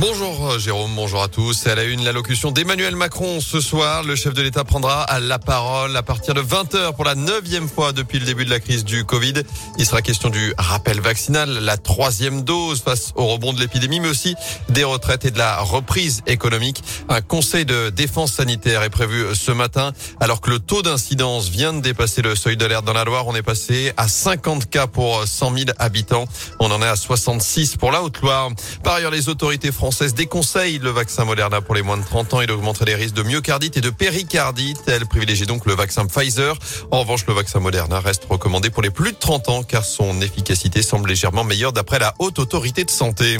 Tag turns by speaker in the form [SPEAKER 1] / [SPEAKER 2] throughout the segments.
[SPEAKER 1] Bonjour euh, Jérôme, bonjour à tous. À la une, l'allocution d'Emmanuel Macron ce soir. Le chef de l'État prendra la parole à partir de 20h pour la neuvième fois depuis le début de la crise du Covid. Il sera question du rappel vaccinal, la troisième dose face au rebond de l'épidémie, mais aussi des retraites et de la reprise économique. Un conseil de défense sanitaire est prévu ce matin alors que le taux d'incidence vient de dépasser le seuil d'alerte dans la Loire. On est passé à 50 cas pour 100 000 habitants. On en est à 66 pour la Haute-Loire. Par ailleurs, les autorités françaises française déconseille le vaccin Moderna pour les moins de 30 ans. Il augmenterait les risques de myocardite et de péricardite. Elle privilégie donc le vaccin Pfizer. En revanche, le vaccin Moderna reste recommandé pour les plus de 30 ans car son efficacité semble légèrement meilleure d'après la haute autorité de santé.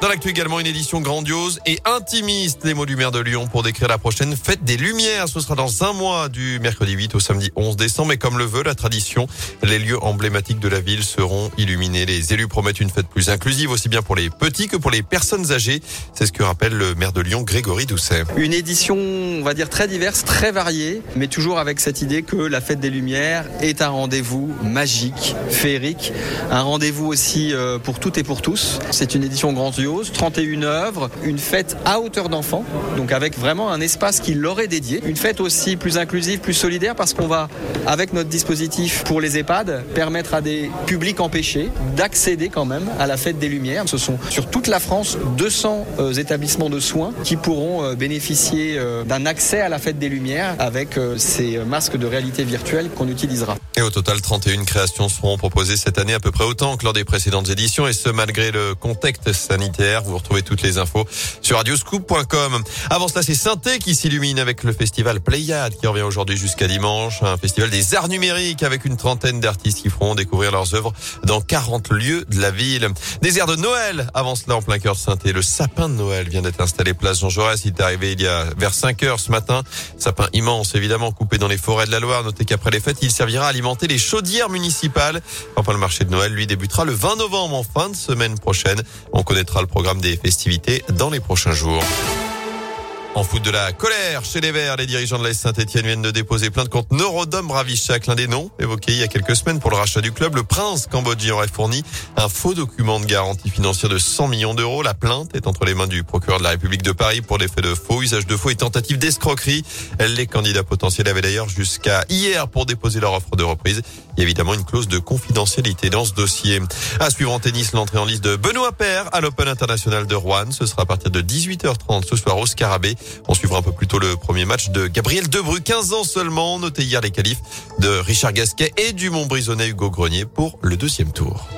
[SPEAKER 1] Dans l'actu également, une édition grandiose et intimiste. Les mots du maire de Lyon pour décrire la prochaine fête des Lumières. Ce sera dans un mois du mercredi 8 au samedi 11 décembre. Et comme le veut la tradition, les lieux emblématiques de la ville seront illuminés. Les élus promettent une fête plus inclusive, aussi bien pour les petits que pour les personnes âgées. C'est ce que rappelle le maire de Lyon, Grégory Doucet.
[SPEAKER 2] Une édition, on va dire, très diverse, très variée, mais toujours avec cette idée que la fête des Lumières est un rendez-vous magique, féerique, un rendez-vous aussi euh, pour toutes et pour tous. C'est une édition grandiose 31 œuvres, une fête à hauteur d'enfant, donc avec vraiment un espace qui leur est dédié. Une fête aussi plus inclusive, plus solidaire, parce qu'on va, avec notre dispositif pour les EHPAD, permettre à des publics empêchés d'accéder quand même à la fête des Lumières. Ce sont sur toute la France 200 euh, établissements de soins qui pourront euh, bénéficier euh, d'un accès à la fête des Lumières avec ces masques de réalité virtuelle qu'on utilisera.
[SPEAKER 1] Et au total, 31 créations seront proposées cette année, à peu près autant que lors des précédentes éditions, et ce malgré le contexte sanitaire vous retrouvez toutes les infos sur radioscoop.com. Avant cela, c'est Synthé qui s'illumine avec le festival Playad qui revient aujourd'hui jusqu'à dimanche. Un festival des arts numériques avec une trentaine d'artistes qui feront découvrir leurs œuvres dans 40 lieux de la ville. Des airs de Noël avant cela en plein cœur de Synthé. Le sapin de Noël vient d'être installé place Jean Jaurès. Il est arrivé il y a vers 5 heures ce matin. Sapin immense évidemment coupé dans les forêts de la Loire. Notez qu'après les fêtes, il servira à alimenter les chaudières municipales. Enfin, le marché de Noël, lui, débutera le 20 novembre en fin de semaine prochaine. On connaîtra le programme des festivités dans les prochains jours. En foot de la colère chez les Verts, les dirigeants de la Saint-Etienne viennent de déposer plainte contre Neurodom Ravichak, l'un des noms évoqués il y a quelques semaines pour le rachat du club. Le prince cambodgien aurait fourni un faux document de garantie financière de 100 millions d'euros. La plainte est entre les mains du procureur de la République de Paris pour des faits de faux, usage de faux et tentative d'escroquerie. Les candidats potentiels avaient d'ailleurs jusqu'à hier pour déposer leur offre de reprise. Il y a évidemment une clause de confidentialité dans ce dossier. À suivre en tennis, l'entrée en liste de Benoît Paire à l'Open International de Rouen. Ce sera à partir de 18h30 ce soir au Scarabée. On suivra un peu plus tôt le premier match de Gabriel Debru, 15 ans seulement. Noté hier les qualifs de Richard Gasquet et du Montbrisonnais Hugo Grenier pour le deuxième tour.